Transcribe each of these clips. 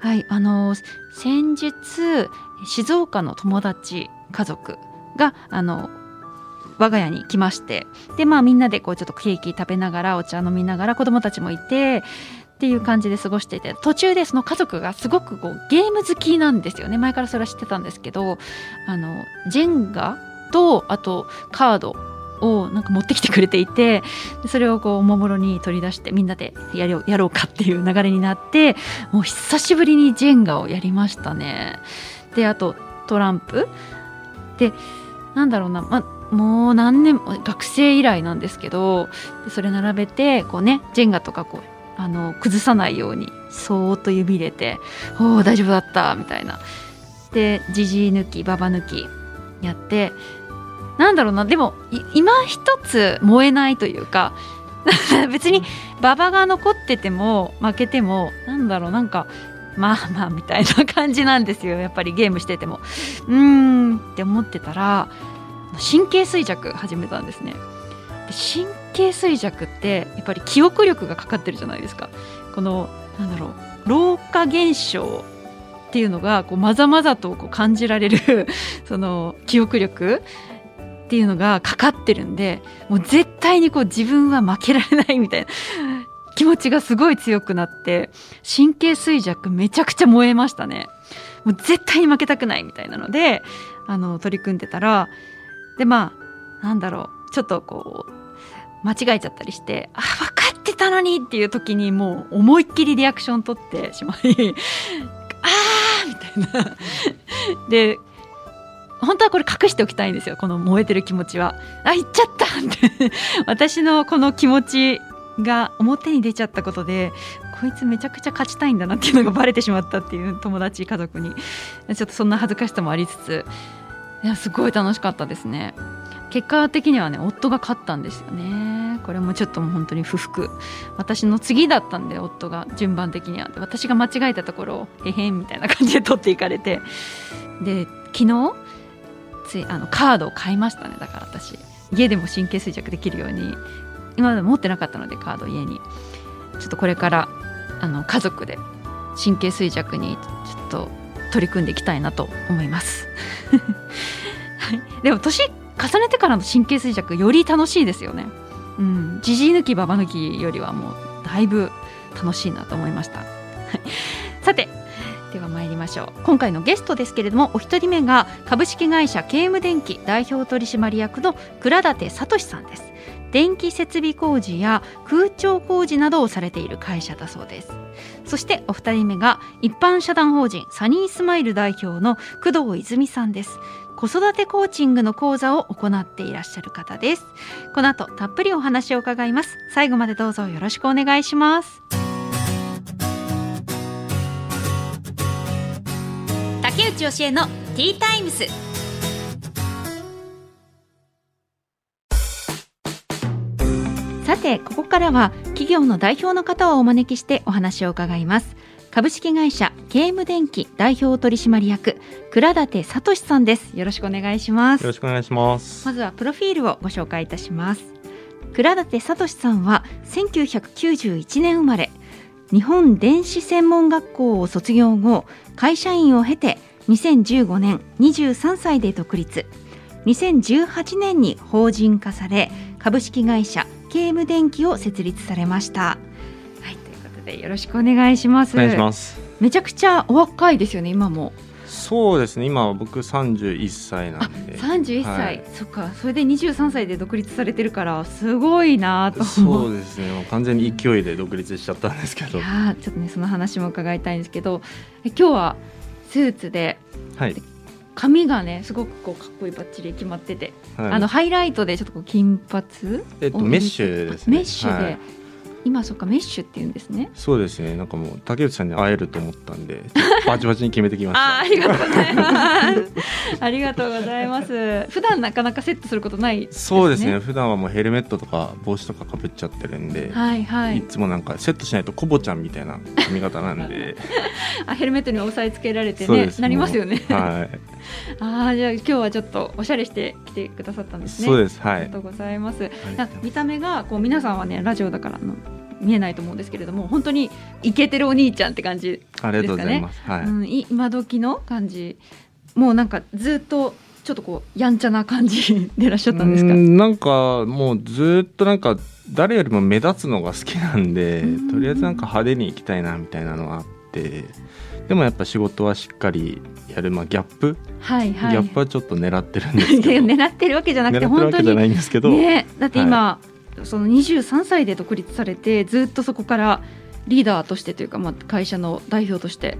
はいあの先日静岡の友達家族があの我が家に来ましてでまあみんなでこうちょっとケーキ食べながらお茶飲みながら子供たちもいてっていう感じで過ごしていて途中でその家族がすごくこうゲーム好きなんですよね。前からそれは知ってたんですけどあのジェンガとあとカードをなんか持ってきてくれていてそれをこうおもむろに取り出してみんなでやろうやろうかっていう流れになってもう久しぶりにジェンガをやりましたね。であとトランプでなんだろうな、まもう何年も学生以来なんですけどそれ並べてこうねジェンガとかこうあの崩さないようにそーっと指入れて「おお大丈夫だった」みたいなでじじい抜きばば抜きやってなんだろうな。でも今一つ燃えないというか 別に馬場が残ってても負けてもなんだろうなんかまあまあみたいな感じなんですよ。やっぱりゲームしてても。うーんって思ってたら神経衰弱始めたんですね。神経衰弱ってやっぱり記憶力がかかってるじゃないですか。このなんだろう老化現象っていうのがこうまざまざとこう感じられる その記憶力っていうのがかかってるんでもう絶対にこう自分は負けられないみたいな気持ちがすごい強くなって神経衰弱めちゃくちゃ燃えましたね。もう絶対に負けたくないみたいなのであの取り組んでたらでまあなんだろうちょっとこう間違えちゃったりしてあ分かってたのにっていう時にもう思いっきりリアクション取ってしまいあーみたいな。で本当はこれ隠しておきたいんですよ。この燃えてる気持ちは。あ言っちゃった！って。私のこの気持ちが表に出ちゃったことでこいつめちゃくちゃ勝ちたいんだなっていうのがバレてしまったっていう友達家族に。ちょっとそんな恥ずかしさもありつつ。いやすごい楽しかったですね。結果的にはね夫が勝ったんですよね。これもちょっともう本当に不服。私の次だったんで夫が順番的には。私が間違えたところをへへんみたいな感じで取っていかれて。で昨日ついあのカードを買いましたね。だから私家でも神経衰弱できるように。今まで持ってなかったのでカード家に。ちょっとこれからあの家族で神経衰弱にちょっと取り組んでいきたいなと思います。はい、でも年重ねてからの神経衰弱より楽しいですよね。うん。じじい抜きばば抜きよりはもうだいぶ楽しいなと思いました。さてでは参りましょう。今回のゲストですけれどもお一人目が株式会社ケーム電機代表取締役の倉舘聡さんです。電気設備工事や空調工事などをされている会社だそうです。そしてお二人目が一般社団法人サニースマイル代表の工藤泉さんです。子育てコーチングの講座を行っていらっしゃる方です。この後たっぷりお話を伺います。最後までどうぞよろしくお願いします。竹内義恵のティータイムス。さてここからは企業の代表の方をお招きしてお話を伺います。株式会社ケーム電機代表取締役倉舘聡さんです。よろしくお願いします。よろしくお願いします。まずはプロフィールをご紹介いたします。倉舘聡さんは1991年生まれ。日本電子専門学校を卒業後会社員を経て2015年23歳で独立2018年に法人化され株式会社ケーム電機を設立されましたでよろしくお願いします。お願いします。めちゃくちゃお若いですよね、今も。そうですね。今は僕三十一歳なんで。三十一歳、はい、そっか。それで二十三歳で独立されてるからすごいなとそうですね。もう完全に勢いで独立しちゃったんですけど。いやちょっとねその話も伺いたいんですけど、今日はスーツで。はい。髪がねすごくこうかっこいいバッチリ決まってて、はい、あのハイライトでちょっとこう金髪？えっとメッシュですね。メッシュで、はい今そっかメッシュって言うんですね。そうですね。なんかもう竹内さんに会えると思ったんで バチバチに決めてきました。あありがとうございます。ありがとうございます。普段なかなかセットすることないね、そうですね。普段はもうヘルメットとか帽子とかかぶっちゃってるんで、はいはいいつもなんかセットしないとコボちゃんみたいな髪型なんであヘルメットに押さえつけられてねなりますよねはい ああじゃあ今日はちょっとおしゃれして来てくださったんですね。そうですはい。ありがとうございます、見た目がこう皆さんはねラジオだから見えないと思うんですけれども本当にイケてるお兄ちゃんって感じ、ありがとうございます。はい、うん、い今時の感じもうなんかずっとちょっとこうやんちゃな感じでいらっしゃったんですか？うんなんかもうずっとなんか誰よりも目立つのが好きなんでうん。とりあえずなんか派手に行きたいなみたいなのがあってでもやっぱ仕事はしっかりやる、まあ、ギャップ、はいはい。ギャップはちょっと狙ってるんですけど。狙ってるわけじゃなくて本当に。ないんですけど、ね。だって今、その23歳で独立されてずっとそこからリーダーとしてというか、まあ、会社の代表として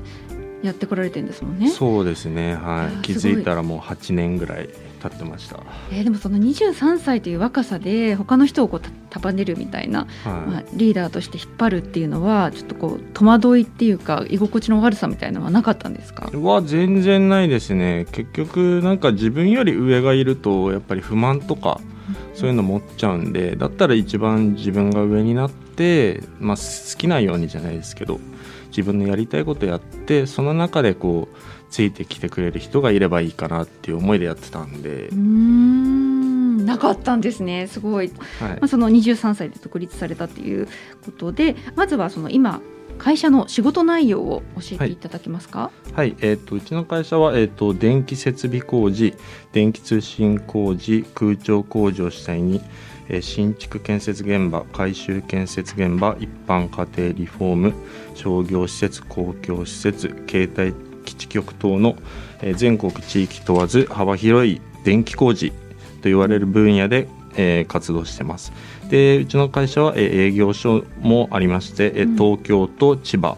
やってこられてるんですもんね。そうですね。はい。いや気づいたらもう8年ぐらい経ってました、えーでもその23歳という若さで他の人をこうた束ねるみたいな、はい。まあ、リーダーとして引っ張るっていうのはちょっとこう戸惑いっていうか居心地の悪さみたいなのはなかったんですか？は全然ないですね。結局なんか自分より上がいるとやっぱり不満とかそういうの持っちゃうんでだったら一番自分が上になって、まあ、好きなようにじゃないですけど自分のやりたいことやってその中でこうついてきてくれる人がいればいいかなっていう思いでやってたんで。うー、ん。なかったんですね。すごい、はい。まあ、その23歳で独立されたっていうことでまずはその今会社の仕事内容を教えていただけますか、はい、えー、とうちの会社は、えー、と電気設備工事電気通信工事空調工事を主体に、えー新築建設現場改修建設現場一般家庭リフォーム商業施設公共施設携帯基地局等の、えー全国地域問わず幅広い電気工事と言われる分野で、えー活動してます。でうちの会社は、えー営業所もありまして、え東京と千葉。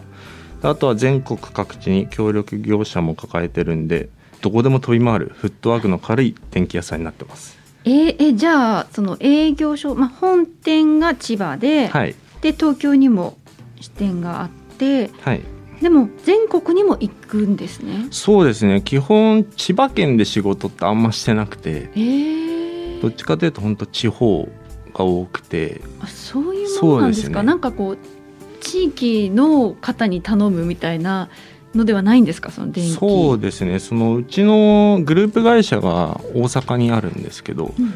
であとは全国各地に協力業者も抱えてるんでどこでも飛び回るフットワークの軽い電気屋さんになってます。えーえじゃあその営業所、まあ、本店が千葉で,、はい。で東京にも支店があってはいでも全国にも行くんですね。そうですね。基本千葉県で仕事ってあんましてなくてえー。どっちかというと本当地方が多くて。あそういうものなんですか？ね。なんかこう地域の方に頼むみたいなのではないんですか？その電気。そうですね。そのうちのグループ会社が大阪にあるんですけどうんうん。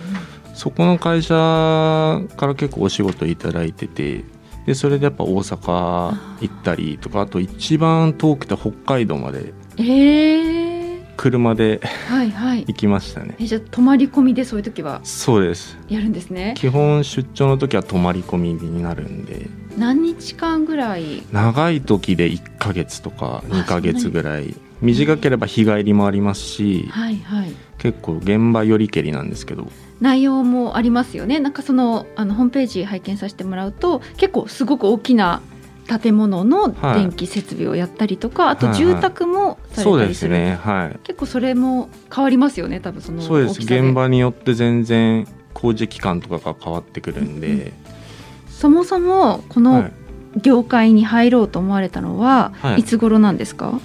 そこの会社から結構お仕事いただいててでそれでやっぱ大阪行ったりとかあと一番遠くて北海道までえー、車ではいはい。行きましたね。えじゃあ泊まり込みでそういう時はそうです。やるんですね。基本出張の時は泊まり込みになるんで。何日間ぐらい？長い時で1ヶ月とか2ヶ月ぐらい。短ければ日帰りもありますしはいはい。結構現場よりけりなんですけど内容もありますよね。なんかそのあのホームページ拝見させてもらうと結構すごく大きな建物のはい。電気設備をやったりとか、あとはいはい。住宅もさそうですれたりする、ね。はい。結構それも変わりますよね多分そのそうです。現場によって全然工事期間とかが変わってくるんで、そもそもこはのい。業界に入ろうと思われたのは、はい。い、つ頃なんですか、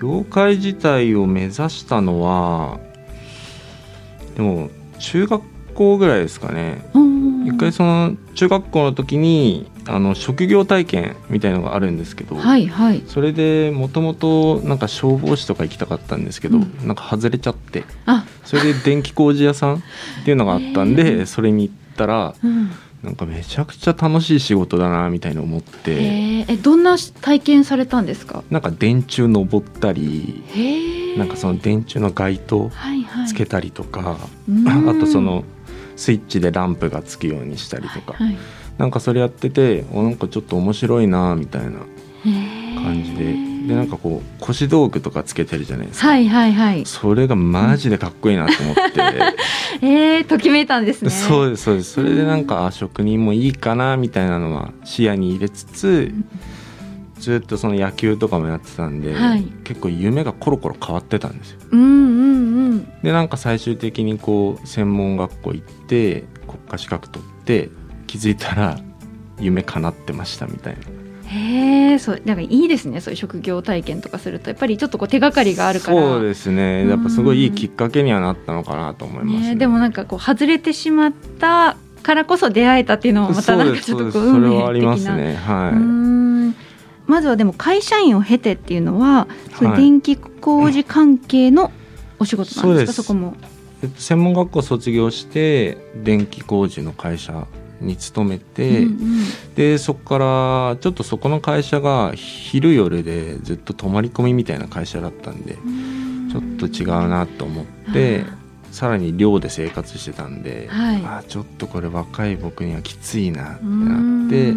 業界自体を目指したのはでも中学校ぐらいですかね。一回その中学校の時にあの職業体験みたいのがあるんですけど、はいはい。それでもともとなんか消防士とか行きたかったんですけど、うん。なんか外れちゃってあ、それで電気工事屋さんっていうのがあったんへで ー。それに行ったらうん、なんかめちゃくちゃ楽しい仕事だなみたいに思って。えどんな体験されたんですか？なんか電柱登ったりなんかその電柱の街灯はいはい。つけたりとか、うん。あとそのスイッチでランプがつくようにしたりとか、はいなんかそれやってておなんかちょっと面白いなみたいな感じででなんかこう腰道具とかつけてるじゃないですか、はいはいはい。それがマジでかっこいいなと思って、えー、ときめいたんですね。そうですそうです。それでなんかあ職人もいいかなみたいなのは視野に入れつつずっとその野球とかもやってたんで、はい。結構夢がコロコロ変わってたんですよ。うんうんうん。でなんか最終的にこう専門学校行って国家資格取って気づいたら夢叶ってましたみたいな。へえそうなんかいいですねそういう職業体験とかするとやっぱりちょっとこう手がかりがあるから。そうですね。やっぱすごいいいきっかけにはなったのかなと思います、ね。ね、でもなんかこう外れてしまったからこそ出会えたっていうのもまたなんかちょっとこう運命的な。そね、はい。まずはでも会社員を経てっていうのは、はい、電気工事関係のお仕事なんですか？そこも。専門学校卒業して電気工事の会社に勤めて、うんうん、でそこからちょっとそこの会社が昼夜でずっと泊まり込みみたいな会社だったんでちょっと違うなと思ってさらに寮で生活してたんで、はい、あちょっとこれ若い僕にはきついなってなって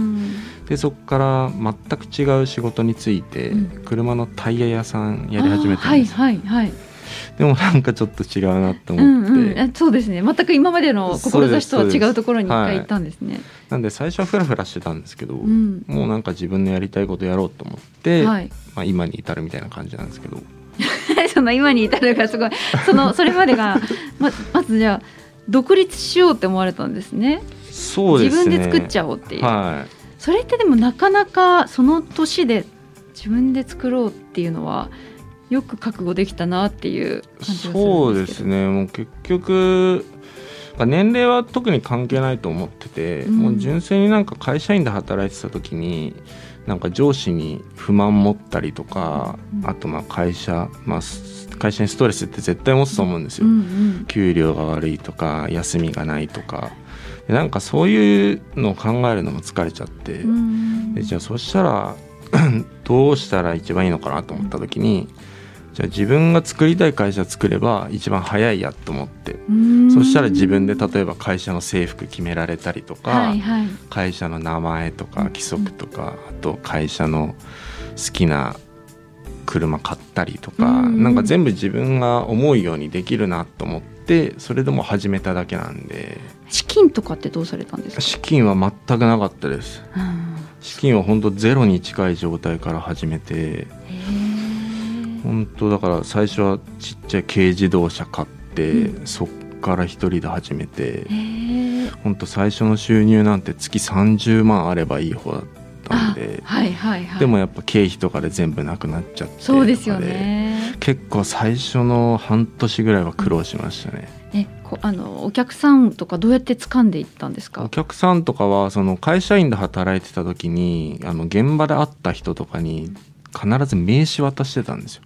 でそこから全く違う仕事について、うん、車のタイヤ屋さんやり始めたんです。はいはいはいでもなんかちょっと違うなと思って、うんうん、そうですね。全く今までの志とは違うところに一回行ったんですね、はい、なんで最初はフラフラしてたんですけど、うん、もうなんか自分のやりたいことやろうと思って、はい、まあ、今に至るみたいな感じなんですけど。その今に至るがすごい。そのそれまでが ままずじゃあ独立しようって思われたんですね。そうですね。自分で作っちゃおうっていう、はい、それってでもなかなかその年で自分で作ろうっていうのはよく覚悟できたなっていう感じがそうですね。もう結局年齢は特に関係ないと思ってて、うん、もう純粋になんか会社員で働いてた時になんか上司に不満持ったりとか、うん、あとまあ会社、まあ、会社にストレスって絶対持つと思うんですよ、うんうん、給料が悪いとか休みがないとか。なんかそういうのを考えるのも疲れちゃって、うん、でじゃあそしたら どうしたら一番いいのかなと思った時に、じゃあ自分が作りたい会社作れば一番早いやと思って。そしたら自分で例えば会社の制服決められたりとか、はいはい、会社の名前とか規則とか、あと会社の好きな車買ったりとか、ん。なんか全部自分が思うようにできるなと思ってそれでも始めただけなんで。資金とかってどうされたんですか？資金は全くなかったです、資金は本当ゼロに近い状態から始めて本当だから最初はちっちゃい軽自動車買って、うん、そっから一人で始めて本当最初の収入なんて月30万あればいい方だったんで、はいはいはい、でもやっぱ経費とかで全部なくなっちゃってそうですよね。結構最初の半年ぐらいは苦労しましたね。えあのお客さんとかどうやって掴んでいったんですか？お客さんとかはその会社員で働いてた時にあの現場で会った人とかに必ず名刺渡してたんですよ。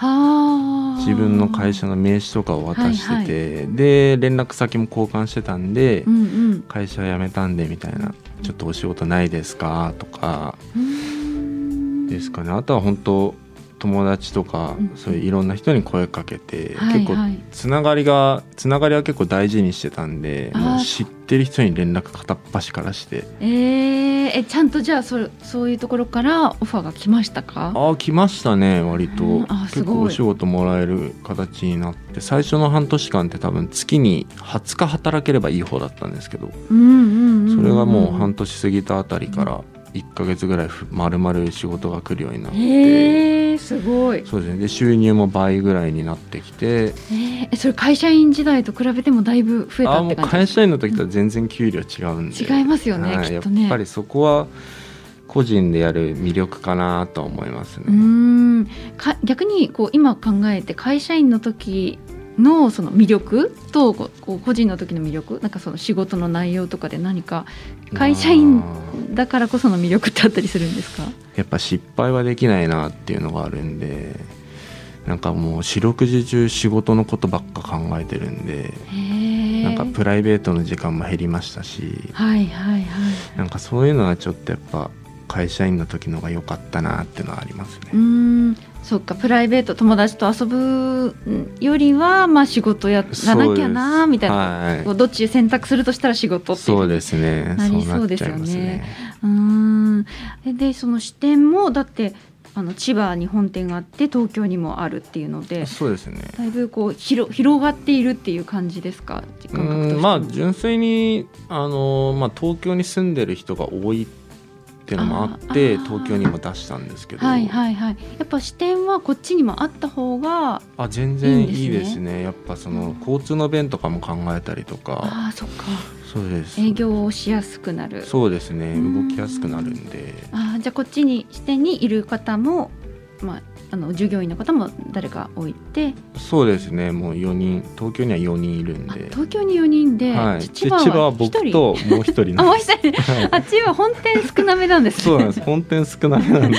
自分の会社の名刺とかを渡してて、はいはい、で連絡先も交換してたんで、うんうん、会社辞めたんでみたいな「ちょっとお仕事ないですか?」とかですかね。あとは本当友達とか、そういういろんな人に声かけて、結構つながりがつながりは結構大事にしてたんでもう知ってる人に連絡片っ端からして。えー、えちゃんとじゃあそそういうところからオファーが来ましたか？あ来ましたね割と。結構お仕事もらえる形になって。最初の半年間って多分月に20日働ければいい方だったんですけど、それがもう半年過ぎたあたりから、1か月ぐらいまるまる仕事が来るようになって。へすごい。そうですね。で収入も倍ぐらいになってきて。えそれ会社員時代と比べてもだいぶ増えたって感じ会社員の時とは全然給料違うんで、違いますよね、はい、きっとね。やっぱりそこは個人でやる魅力かなと思いますね。うん。か逆にこう今考えて会社員の時のその魅力とこう個人の時の魅力なんかその仕事の内容とかで何か会社員だからこその魅力ってあったりするんですか？やっぱ失敗はできないなっていうのがあるんでなんかもう四六時中仕事のことばっか考えてるんでなんかプライベートの時間も減りましたし、はいはいはい、なんかそういうのはちょっとやっぱ会社員の時のが良かったなっていうのはありますね。うん。そっかプライベート友達と遊ぶよりは、まあ、仕事やらなきゃなみたいな、はい、どっち選択するとしたら仕事ってそうですね。なりそうですよね。うん。でその視点もだってあの千葉に本店があって東京にもあるっていうのでそうですね。だいぶこう広広がっているっていう感じですか？まあ純粋にあの、まあ、東京に住んでる人が多いってっていうのもあって東京にも出したんですけど。はいはいはい。やっぱ視点はこっちにもあった方があ全然いいですね。やっぱその交通の便とかも考えたりとか。あそっか。そうです。営業をしやすくなる。そうですね。うん。動きやすくなるんで。あーじゃあこっちに支店にいる方も、まあ、あの従業員の方も誰か置いて？そうですね。もう4人。東京には4人いるんあで東京に4人で、はい、で千葉はは1人僕ともう一人あもうなんです。一人。はい。あ千葉本店少なめなんですね。そうなんです。本店少なめなんで。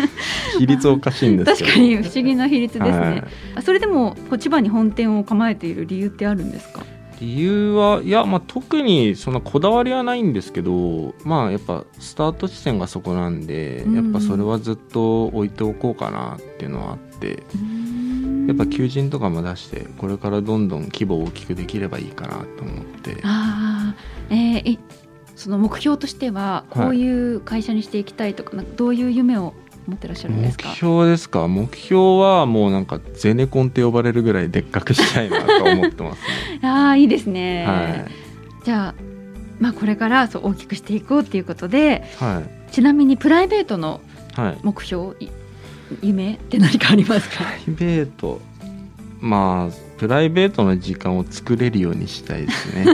比率おかしいんです確かに不思議な比率ですね、はい。あそれでも千葉に本店を構えている理由ってあるんですか？理由はいや、まあ、特にそんなこだわりはないんですけどまあやっぱスタート地点がそこなんで、うん。やっぱそれはずっと置いておこうかなっていうのはあってやっぱ求人とかも出してこれからどんどん規模を大きくできればいいかなと思って。ああ、えーえその目標としてはこういう会社にしていきたいとか,、なんかどういう夢を持ってらっしゃるんで目すか？標ですか？目標はもうなんかゼネコンって呼ばれるぐらいでっかくしたいなと思ってますね。ああいいですね、はい。じゃあまあこれからそう大きくしていこうっていうことではい。ちなみにプライベートのはい。目標い夢って何かありますか？プライベート。まあプライベートの時間を作れるようにしたいですね。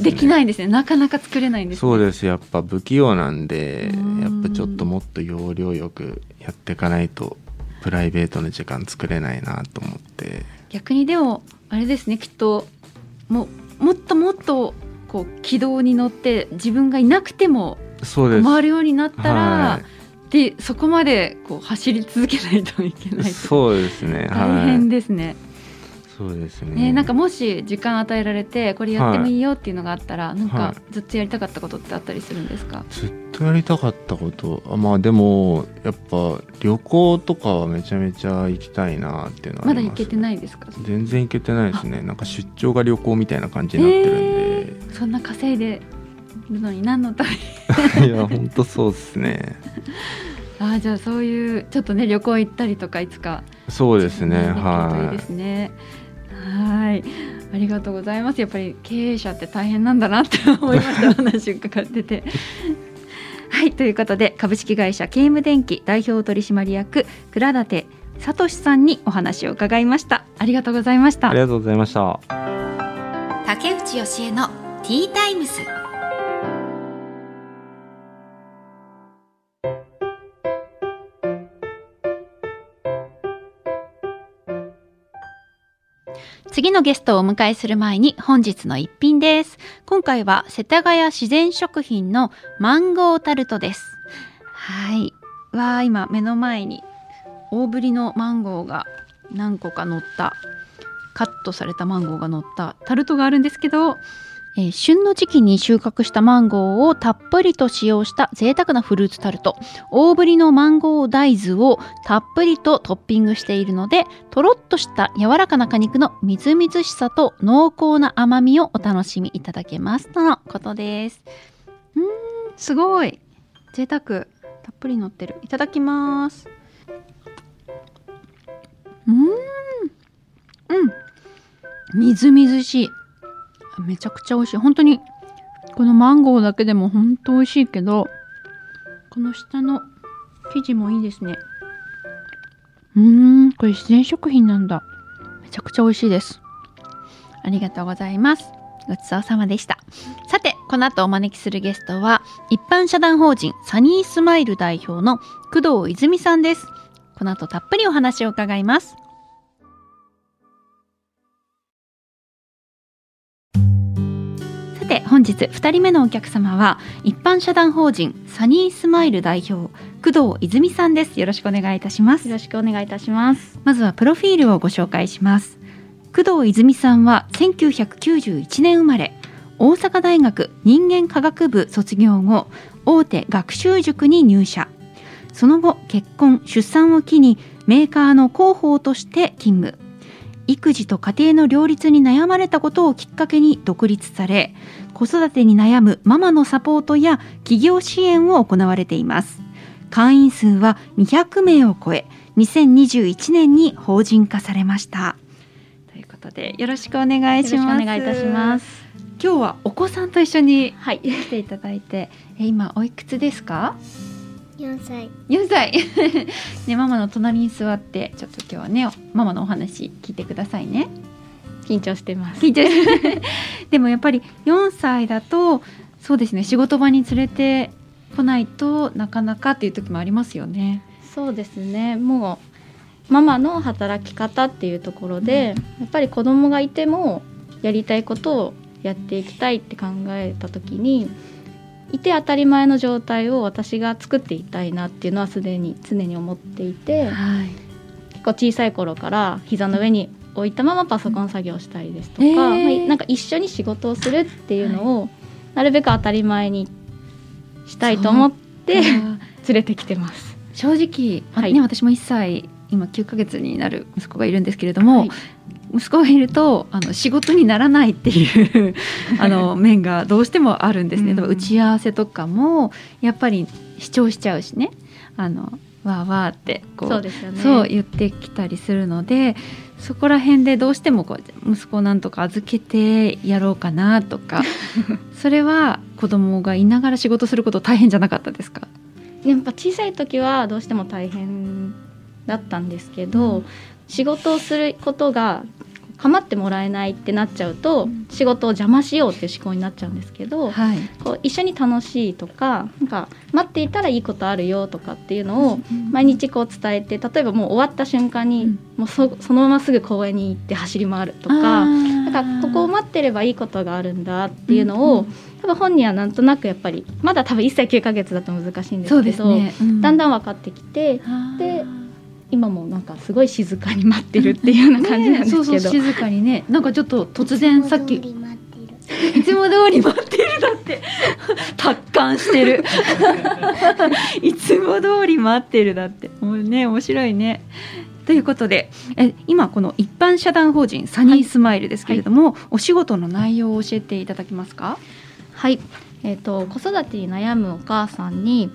できないんですね。なかなか作れないんです、ね、そうです。やっぱ不器用なんでうん。やっぱちょっともっと要領よくやっていかないとプライベートの時間作れないなと思って。逆にでもあれですねきっともうもっともっとこう軌道に乗って自分がいなくても回るようになったら、はでそこまでこう走り続けないといけないそうですね大変はいですね。そうですね。ねなんかもし時間与えられてこれやってもいいよっていうのがあったら、なんかはずっとやりたかったことってあったりするんですか？ずっとやりたかったことあまあでもやっぱ旅行とかはめちゃめちゃ行きたいなっていうのはあります。まだ行けてないですか？全然行けてないですね。なんか出張が旅行みたいな感じになってるんで、えーそんな稼いでるのに何のためにいや本当そうですね あーじゃあそういうちょっとね旅行行ったりとかいつかそうですねできるといいはですね。はい。ありがとうございます。やっぱり経営者って大変なんだなって思いました。お話伺ってて。はい。ということで、株式会社 KM 電機代表取締役倉舘聡さんにお話を伺いました。ありがとうございましたいあり。がとうございました竹内義恵のティータイムス。次のゲストをお迎えする前に本日の一品です。今回は世田谷自然食品のマンゴータルトです。はい。わあ、今目の前に大ぶりのマンゴーが何個か乗ったカットされたマンゴーが乗ったタルトがあるんですけど、えー旬の時期に収穫したマンゴーをたっぷりと使用した贅沢なフルーツタルト大ぶりのマンゴー大豆をたっぷりとトッピングしているのでとろっとした柔らかな果肉のみずみずしさと濃厚な甘みをお楽しみいただけます。とのことですうーんすごい。贅沢。たっぷり乗ってる。いただきます。うーん。うん。みずみずしいめちゃくちゃ美味しい。本当にこのマンゴーだけでも本当美味しいけどこの下の生地もいいですね。うーんこれ自然食品なんだ。めちゃくちゃ美味しいです。ありがとうございます。ごちそうさまでした。さてこの後お招きするゲストは一般社団法人サニースマイル代表の工藤泉さんです。この後たっぷりお話を伺います。て本日2人目のお客様は一般社団法人サニースマイル代表工藤泉さんです。よろしくお願いいたします。よろしくお願いいたします。まずはプロフィールをご紹介します。工藤泉さんは1991年生まれ大阪大学人間科学部卒業後大手学習塾に入社。その後結婚出産を機にメーカーの広報として勤務育児と家庭の両立に悩まれたことをきっかけに独立され子育てに悩むママのサポートや企業支援を行われています会員数は200名を超え2021年に法人化されましたということでよろしくお願いしよろますしくお願いいたします。今日はお子さんと一緒にはい。来ていただいてえ今おいくつですか？4歳。4歳。ねママの隣に座ってちょっと今日はねママのお話聞いてくださいね。緊張してます。緊張して でもやっぱり4歳だとそうですね仕事場に連れてこないとなかなかっていう時もありますよね。そうですね。もうママの働き方っていうところで、やっぱり子供がいてもやりたいことをやっていきたいって考えた時にいて当たり前の状態を私が作っていきたいなっていうのはすでに常に思っていて、はい、結構小さい頃から膝の上に置いたままパソコン作業したりですとか、えー。まあなんか一緒に仕事をするっていうのをなるべく当たり前にしたいと思って連れてきてます。正直、あはい。ね、私も1歳今9ヶ月になる息子がいるんですけれども、はい息子がいるとあの仕事にならないっていう あの面がどうしてもあるんですね。うん打ち合わせとかもやっぱり主張しちゃうしねあのわーわーってこうそうね。そう言ってきたりするのでそこら辺でどうしてもこう息子をなんとか預けてやろうかなとか それは子供がいながら仕事すること大変じゃなかったですか？やっぱ小さい時はどうしても大変だったんですけど、仕事をすることが構ってもらえないってなっちゃうと、うん。仕事を邪魔しようっていう思考になっちゃうんですけど、はい。こう一緒に楽しいとかなんか待っていたらいいことあるよとかっていうのを毎日こう伝えて例えばもう終わった瞬間に、うん。もうそそのまますぐ公園に行って走り回るとか。なんかここを待ってればいいことがあるんだっていうのを、多分本人はなんとなくやっぱりまだ多分1歳9ヶ月だと難しいんですけど、ですね、だん。んだん分かってきてでで今もなんかすごい静かに待ってるっていうような感じなんですけど、そうそう静かにね。なんかちょっと突然さっき。いつも通り待ってるだって。達観してる。いつも通り待ってるだって。もうね面白いね。ということでえ今この一般社団法人サニースマイルですけれども、お仕事の内容を教えていただけますか？はい、えー、と子育てに悩むお母さんに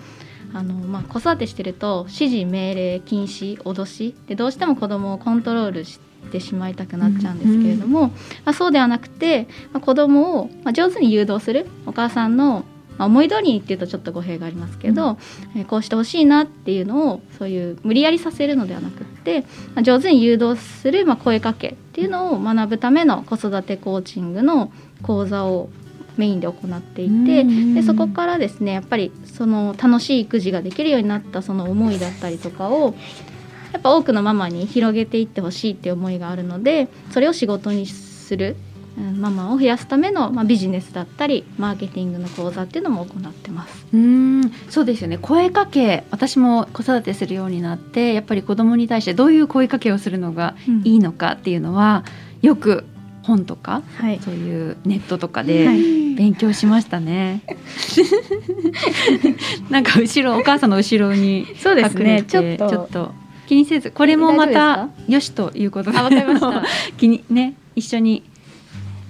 あの、まあ、子育てしてると指示命令禁止脅しでどうしても子供をコントロールしてしまいたくなっちゃうんですけれども、まあ、そうではなくて、まあ、子供を、まあ、上手に誘導するお母さんの、まあ、思い通りにっていうとちょっと語弊がありますけど、えーこうしてほしいなっていうのをそういう無理やりさせるのではなくって、まあ、上手に誘導する、まあ、声かけっていうのを学ぶための子育てコーチングの講座をメインで行っていて、でそこからですねやっぱりその楽しい育児ができるようになったその思いだったりとかをやっぱ多くのママに広げていってほしいっていう思いがあるのでそれを仕事にする、うんママを増やすための、まあ、ビジネスだったりマーケティングの講座っていうのも行ってます。うーん。そうですよね。声かけ私も子育てするようになってやっぱり子供に対してどういう声かけをするのがいいのかっていうのはよく本とかはい、そういうネットとかはでい。勉強しましたね。なんか後ろお母さんの後ろにそうですね。てちょっと。気にせずこれもまた夫よしということで。あわかりました。気にね一緒に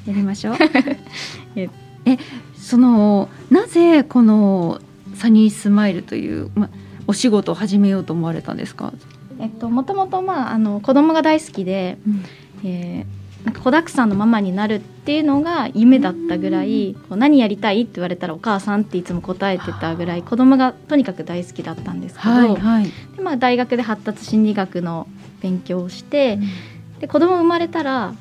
やりましょう。ええそのなぜこのサニースマイルという、ま、お仕事を始めようと思われたんですか、えっともともとまああの子供が大好きで、えーなんか子だくさんのママになるっていうのが夢だったぐらいこう何やりたいって言われたらお母さんっていつも答えてたぐらい子供がとにかく大好きだったんですけど、はいはい、でまあ、大学で発達心理学の勉強をしてで子供生まれたら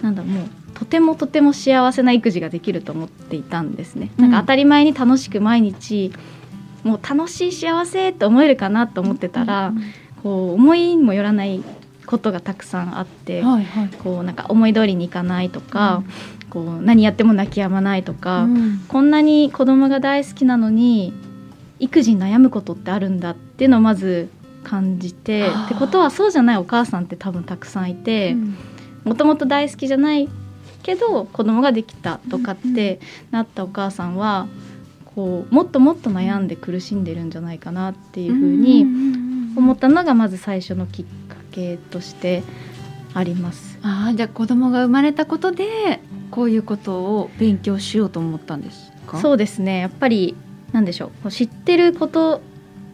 なんだもうとてもとても幸せな育児ができると思っていたんですね。なんか当たり前に楽しく毎日もう楽しい幸せって思えるかなと思ってたら、こう思いもよらないことがたくさんあって、はいはい。こうなんか思い通りにいかないとか、こう何やっても泣き止まないとか、うん。こんなに子供が大好きなのに育児に悩むことってあるんだっていうのをまず感じてってことはそうじゃないお母さんって多分たくさんいてもともと大好きじゃないけど子供ができたとかってなったお母さんはこうもっともっと悩んで苦しんでるんじゃないかなっていうふうに思ったのがまず最初のきっかけとしてあります。ああじゃあ子供が生まれたことでこういうことを勉強しようと思ったんですか？そうですね。やっぱりなんでしょう。知ってること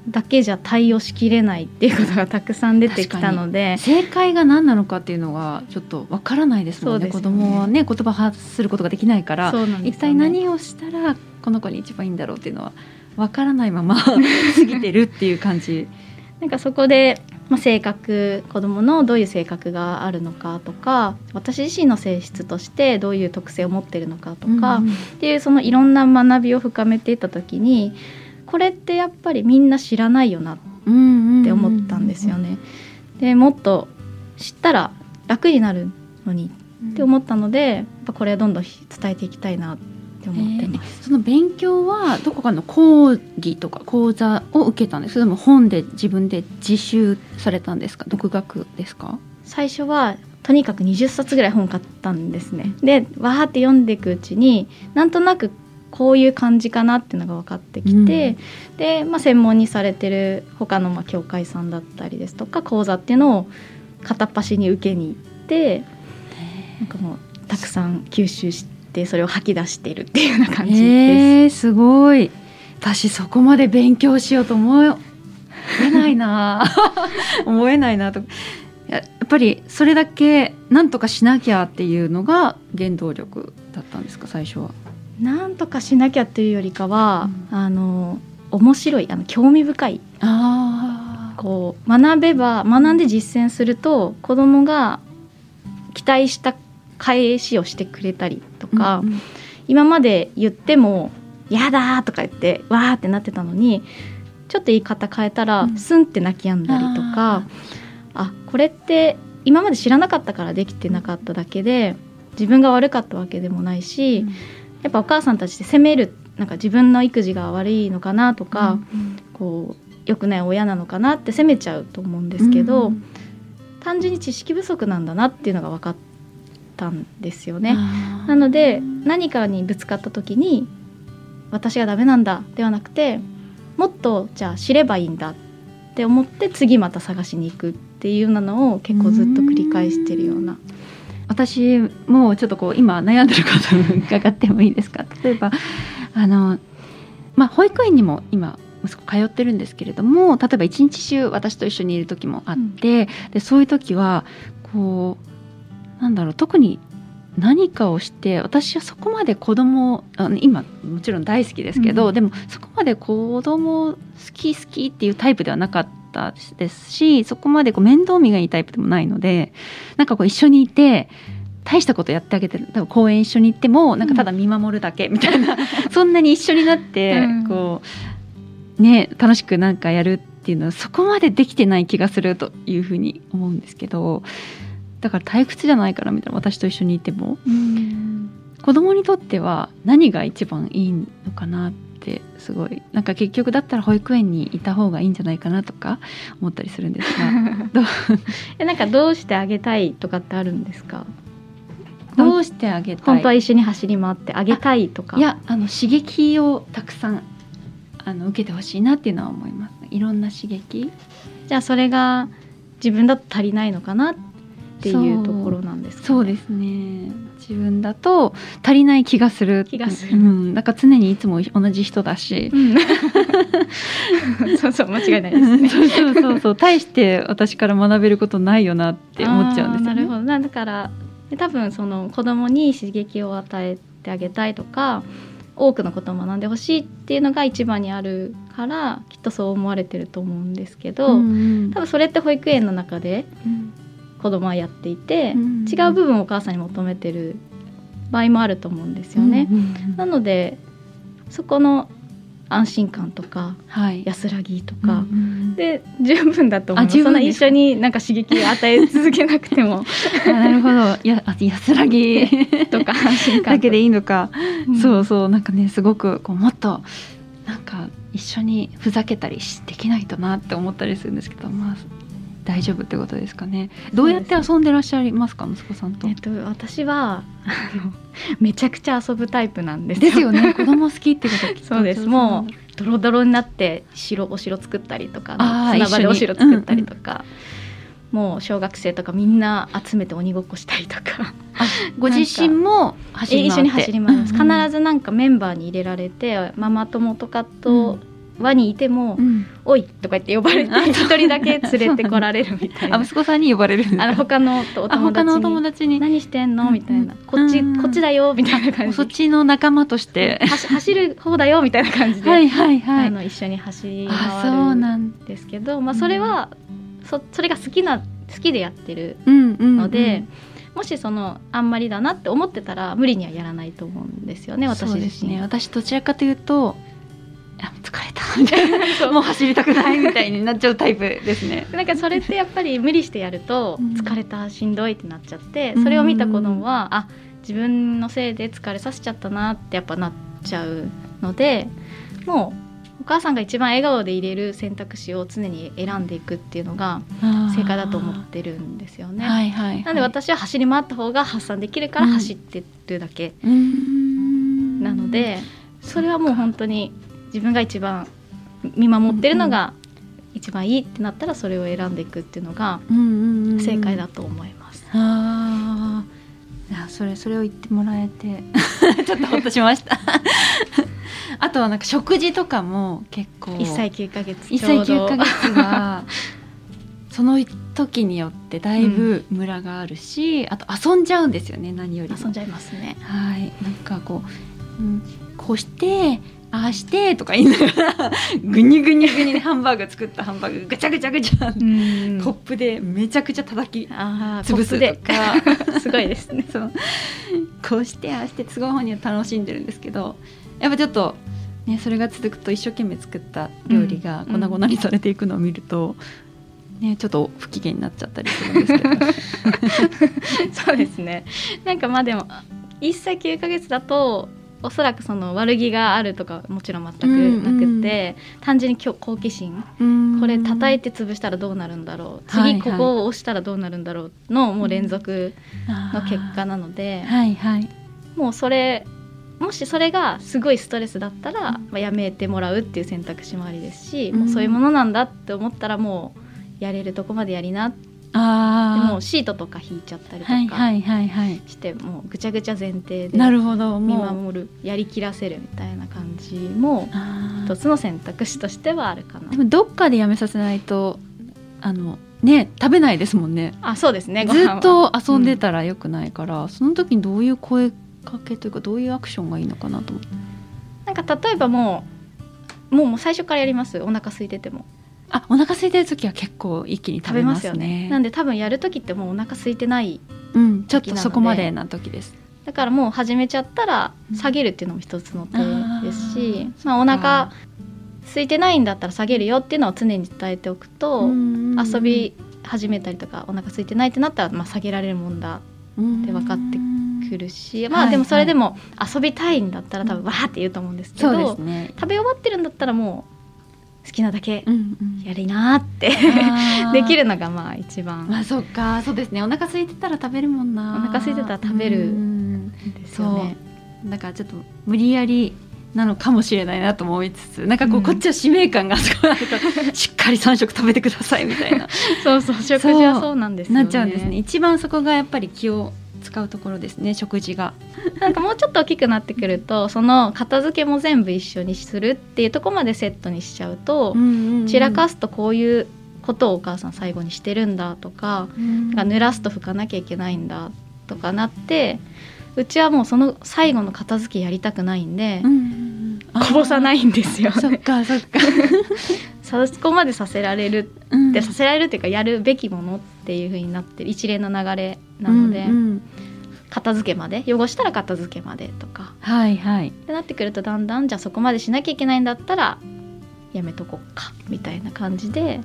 だけじゃ対応しきれないっていうことがたくさん出てきたので。正解が何なのかっていうのがちょっとわからないですもんね。ね。供はね言葉発することができないから、ね。一体何をしたらこの子に一番いいんだろうっていうのはわからないまま 過ぎてるっていう感じ。なんかそこでまあ、性格子どものどういう性格があるのかとか私自身の性質としてどういう特性を持ってるのかとか、うんっていうそのいろんな学びを深めていった時にこれってやっぱりみんな知らないよなっうんて思ったんですよね。でもっと知ったら楽になるのにって思ったのでやっぱこれはどんどん伝えていきたいなって思ってます。その勉強はどこかの講義とか講座を受けたんですそれとも本で自分で自習されたんですか？独学ですか？最初はとにかく20冊ぐらい本買ったんですね。でわーって読んでいくうちになんとなくこういう感じかなっていうのが分かってきて、で、まあ、専門にされてる他のまあ教会さんだったりですとか講座っていうのを片っ端に受けに行ってなんかもうたくさん吸収してそれを吐き出してるっていうような感じです。へえすごい。私そこまで勉強しようと思えないな。思えないなと。ややっぱりそれだけなんとかしなきゃっていうのが原動力だったんですか最初は。なんとかしなきゃっていうよりかは、あの面白いあの興味深い。あこう学べば学んで実践すると子どもが期待した返しをしてくれたりとか、うんうん。今まで言っても「やだ!」とか言ってわーってなってたのにちょっと言い方変えたら、うん。スンって泣き止んだりとかあこれって今まで知らなかったからできてなかっただけで自分が悪かったわけでもないし、うん。やっぱお母さんたちって責めるなんか自分の育児が悪いのかなとか、うんこう良くない親なのかなって責めちゃうと思うんですけど、うん。単純に知識不足なんだなっていうのが分かったんですよね。なので何かにぶつかった時に私がダメなんだではなくてもっとじゃあ知ればいいんだって思って次また探しに行くっていうようなのを結構ずっと繰り返してるような。私もちょっとこう今悩んでる方に伺ってもいいですか？例えばあの、まあ、保育園にも今息子通ってるんですけれども例えば一日中私と一緒にいる時もあって、でそういう時はこうなんだろう特に何かをして私はそこまで子供あの今もちろん大好きですけど、うん。でもそこまで子供好き好きっていうタイプではなかったですしそこまでこう面倒見がいいタイプでもないのでなんかこう一緒にいて大したことやってあげてる。多分公園一緒に行ってもなんかただ見守るだけみたいな、そんなに一緒になって、うん。こうね楽しくなんかやるっていうのはそこまでできてない気がするというふうに思うんですけどだから退屈じゃないかなみたいな私と一緒にいても。子供にとっては何が一番いいのかなってすごい。なんか結局だったら保育園にいた方がいいんじゃないかなとか思ったりするんですが。ど なんかどうしてあげたいとかってあるんですか？どうしてあげたい？本当は一緒に走り回ってあげたいとか。いやあの刺激をたくさんあの受けてほしいなっていうのは思います。いろんな刺激。じゃあそれが自分だと足りないのかなっていうところなんですか、ね、そうですね。自分だと足りない気がする。気がする。うん、なんか常にいつも同じ人だし、うん。そうそう間違いないですね。そうそうそうそう。大して私から学べることないよなって思っちゃうんですよね。なるほど。なだからで多分その子供に刺激を与えてあげたいとか多くのことを学んでほしいっていうのが一番にあるからきっとそう思われてると思うんですけど、うん。多分それって保育園の中でうん子供はやっていて、うん違う部分をお母さんに求めてる場合もあると思うんですよね。なのでそこの安心感とかはい。安らぎとうんか、うん。で十分だと思う。あ十分そんな一緒になんか刺激を与え続けなくても。あなるほど。やあ安らぎ とか安心感だけでいいのか、うん。そうそう。なんかねすごくこうもっとなんか一緒にふざけたりしできないとなって思ったりするんですけどまあ大丈夫ってことですかね。どうやって遊んでらっしゃいますか息子さんと？えっと私はあのめちゃくちゃ遊ぶタイプなんですよ。ですよね。子供好きってことはきっと。そうです。もうドロドロになって城お城作ったりとか砂場でお城作ったりとか、もう小学生とかみんな集めて鬼ごっこしたりとか。ご自身も走り一緒に走り回ります、うんうん。必ずなんかメンバーに入れられてママ友とかと輪にいても「うん。おい!」とか言って呼ばれて一人だけ連れてこられるみたいな。あ息子さんに呼ばれるんですか？あの他のおあ友達に。達に。何してんの？みたいな、うん。こっち、うん。こっちだよみたいな感じそっちの仲間として。走走る方だよみたいな感じで、はいはいはい。あの一緒に走りあ回るそうなんですけど、まあ、それはそそれが好きな好きでやってるうんうんので、もしそのあんまりだなって思ってたら無理にはやらないと思うんですよね私自身。すね。私どちらかというとあ疲れた。みたいな。もう走りたくないみたいになっちゃうタイプですね。なんかそれってやっぱり無理してやるとうん。疲れたしんどいってなっちゃってうん。それを見た子供はあ自分のせいで疲れさせちゃったなってやっぱなっちゃうのでもうお母さんが一番笑顔で入れる選択肢を常に選んでいくっていうのが正解だと思ってるんですよね。はいはい、はい、なんで私は走り回った方が発散できるから走ってるだけうーん。なのでそれはもう本当に自分が一番見守ってるのが一番いいってなったらそれを選んでいくっていうのがうんうんうん正解だと思います。ああいやそれそれを言ってもらえて ちょっとほっとしました。あとはなんか食事とかも結構1歳9ヶ月1歳9ヶ月は その時によってだいぶムラがあるし、あと遊んじゃうんですよね何よりも。遊んじゃいますね。はい。なんかこう、うん、こうしてああしてとか言いながらぐにぐにぐにでハンバーグ作ったハンバーグぐちゃぐちゃぐちゃ、コップでめちゃくちゃ叩きああ潰すで。とかすごいですね。そう。こうしてああして都合本人は楽しんでるんですけどやっぱちょっと、ね、それが続くと一生懸命作った料理がうん。粉々にされていくのを見ると、ね、ちょっと不機嫌になっちゃったりするんですけど。そうですね。なんかまあでも1歳9ヶ月だとおそらくその悪気があるとかもちろん全くなくて、単純に今日好奇心これ叩いて潰したらどうなるんだろうはいはい。次ここを押したらどうなるんだろうのもう連続の結果なので、はいはい。もうそれもしそれがすごいストレスだったら、まあ、やめてもらうっていう選択肢もありですし、うん。もうそういうものなんだって思ったらもうやれるとこまでやりなであもシートとか引いちゃったりとかはいはいはいはい。して、もうぐちゃぐちゃ前提でなるほど見もう。守るやりきらせるみたいな感じも一つの選択肢としてはあるかな。で。もどっかでやめさせないとあのね食べないですもんね。あそうですね。ずっと遊んでた、たらよくないから、その時にどういう声かけというかどういうアクションがいいのかなと思って。うんなんか例えばもうもうもう最初からやります。お腹空いててもあお腹空いてる時は結構一気に食べますすよね。ねなんで多分やる時ってもうお腹空いてないうん、ちょっとそこまでな時です。だからもう始めちゃったらうん。下げるっていうのも一つの手ですしあー、まあ、お腹空いてないんだったら下げるよっていうのを常に伝えておくと、遊び始めたりとかお腹空いてないってなったら、まあ、下げられるもんだって分かってくるし、まあでもそれでも遊びたいんだったら多分わーって言うと思うんですけど、ね、食べ終わってるんだったらもう好きなだけやりなーって できるのがまあ一番。まあそっか。そうですね。お腹空いてたら食べるもんな。お腹空いてたら食べる。うんですよね。だからちょっと無理やりなのかもしれないなと思いつつなんかこう、うん。こっちは使命感がすごいあるから しっかり3食食べてくださいみたいな。そうそう食事はそうなんですよね。なっちゃうんですね。一番そこがやっぱり気を使うところですね食事が。なんかもうちょっと大きくなってくるとその片付けも全部一緒にするっていうところまでセットにしちゃうと、散らかす、すとこういうことをお母さん最後にしてるんだとか、うんか濡らすと拭かなきゃいけないんだとかなってうちはもうその最後の片付けやりたくないんで、うんうんうん。こぼさないんですよ、そっかそっか、そこまでさせられるうん。ってさせられるっていうかやるべきものっていう風になってる一連の流れなので、うんうん片付けまで。汚したら片付けまでとか。はいはい。ってなってくるとだんだんじゃあそこまでしなきゃいけないんだったらやめとこっかみたいな感じで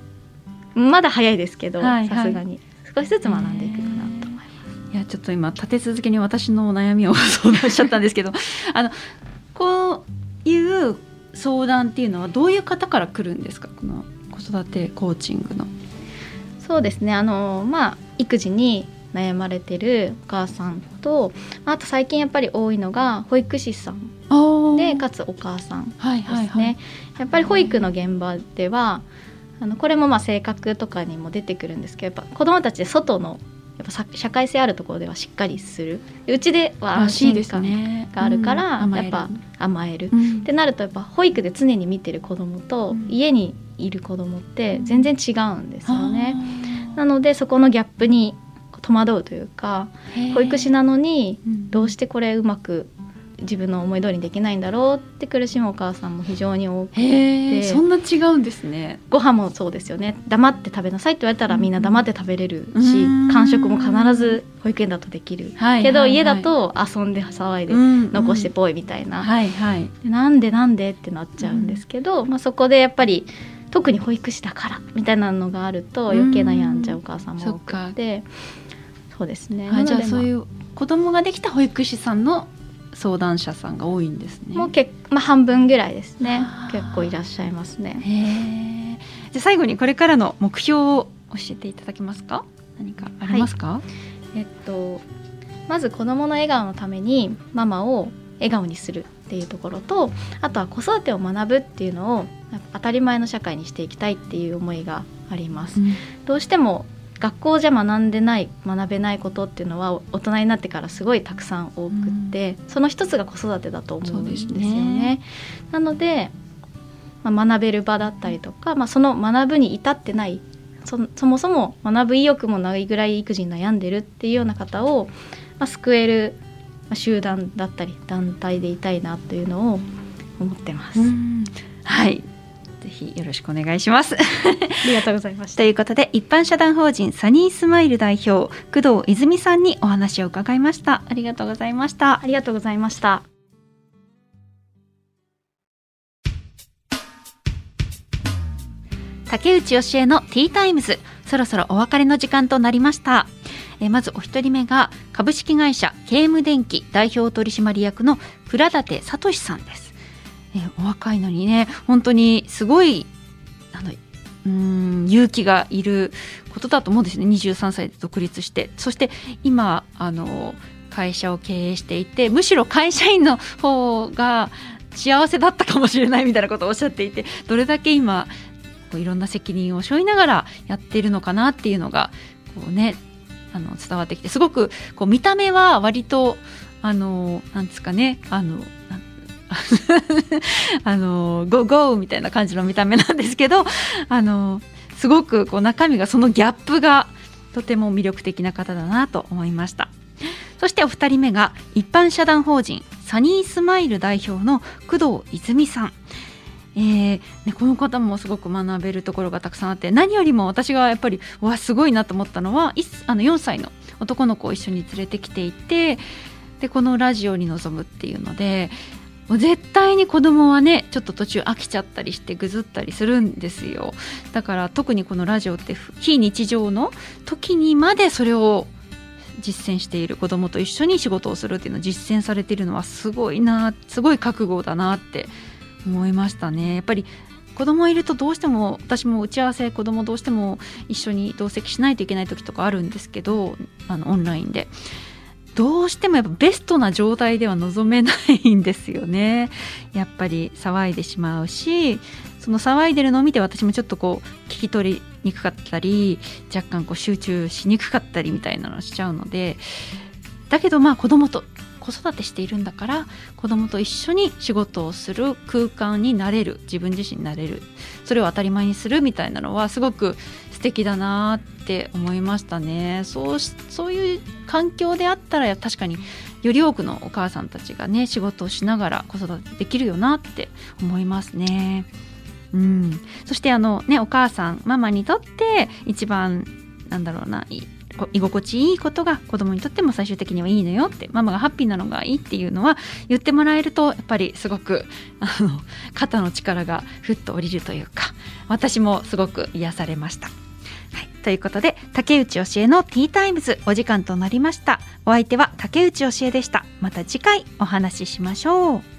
まだ早いですけどさすがに。少しずつ学んでいくかなと思います。いやちょっと今立て続けに私の悩みを相談しちゃったんですけど あのこういう相談っていうのはどういう方から来るんですか？この子育てコーチングの。そうですね。あのまあ育児に悩まれてるお母さんとあと最近やっぱり多いのが保育士さんでかつお母さんはいですね、はい。はい。やっぱり保育の現場ではあのこれもまあ性格とかにも出てくるんですけどやっぱ子どもたちで外のやっぱさ社会性あるところではしっかりする。でうちでは安心感ね。があるから、うんやっぱ甘える、うん。ってなるとやっぱ保育で常に見てる子供とうん。家にいる子供って全然違うんですよね。なのでそこのギャップに戸惑うというか保育士なのにうん。どうしてこれうまく自分の思い通りにできないんだろうって苦しむお母さんも非常に多くへえでそんな違うんですね。ご飯もそうですよね。黙って食べなさいって言われたらみんな黙って食べれるし、うん。間食も必ず保育園だとできる、はいけど家だと遊んで騒いでうん残してぽいみたいな、はいはい。でなんでなんでってなっちゃうんですけど、まあ、そこでやっぱり特に保育士だからみたいなのがあると余計悩んじゃうお母さんも多くてそうですね、はい、じゃあそういう子供ができた保育士さんの相談者さんが多いんですね。もうけ、まあ、半分ぐらいですね結構いらっしゃいますね。じゃあ最後にこれからの目標を教えていただけますか？何かありますか？えっと、まず子どもの笑顔のためにママを笑顔にするっていうところとあとは子育てを学ぶっていうのを当たり前の社会にしていきたいっていう思いがあります。どうしても学校じゃ学んでない学べないことっていうのは大人になってからすごいたくさん多くって、その一つが子育てだと思うんですよね。ねなので、まあ、学べる場だったりとか、まあ、その学ぶに至ってないそそもそも学ぶ意欲もないぐらい育児に悩んでるっていうような方を、まあ、救える、まあ、集団だったり団体でいたいなというのを思ってます。うんはい。ぜひよろしくお願いします。ありがとうございましとた。いうことで一般社団法人サニースマイル代表工藤泉さんにお話を伺いました。ありがとうございましたあ。りがとうございました。竹内義恵のティータイムズそろそろお別れの時間となりましたえーまずお一人目が株式会社ケーム電機代表取締役の倉舘聡さんです、えお若いのにね本当にすごいあのうん勇気がいることだと思うんですね。23歳で独立して。そして今あの会社を経営していてむしろ会社員の方が幸せだったかもしれないみたいなことをおっしゃっていてどれだけ今こういろんな責任を背負いながらやっているのかなっていうのがこうねあの伝わってきてすごくこう見た目は割とあのなんですかねあの あのゴーゴーみたいな感じの見た目なんですけど あのすごくこう中身がそのギャップがとても魅力的な方だなと思いました。そしてお二人目が一般社団法人サニースマイル代表の工藤泉さん。えーね、この方もすごく学べるところがたくさんあって何よりも私がやっぱりわすごいなと思ったのはあの4歳の男の子を一緒に連れてきていてでこのラジオに臨むっていうのでもう絶対に子供はねちょっと途中飽きちゃったりしてぐずったりするんですよ。だから特にこのラジオって非日常の時にまでそれを実践している子供と一緒に仕事をするっていうのを実践されているのはすごいなすごい覚悟だなって思いましたね。やっぱり子供いるとどうしても私も打ち合わせ子供どうしても一緒に同席しないといけない時とかあるんですけどあのオンラインで。どうしてもやっぱベストな状態では望めないんですよね。やっぱり騒いでしまうしその騒いでるのを見て私もちょっとこう聞き取りにくかったり若干こう集中しにくかったりみたいなのをしちゃうのでだけどまあ子供と子育てしているんだから子供と一緒に仕事をする空間になれる自分自身になれるそれを当たり前にするみたいなのはすごく素敵だなって思いましたねそうしそういう環境であったら確かにより多くのお母さんたちがね仕事をしながら子育てできるよなって思いますね。うん、そしてあのねお母さんママにとって一番なんだろうな居心地いいことが子供にとっても最終的にはいいのよってママがハッピーなのがいいっていうのは言ってもらえるとやっぱりすごくあの肩の力がふっと降りるというか私もすごく癒されました。ということで竹内教えのティータイムズお時間となりました。お相手は竹内教えでした。また次回お話ししましょう。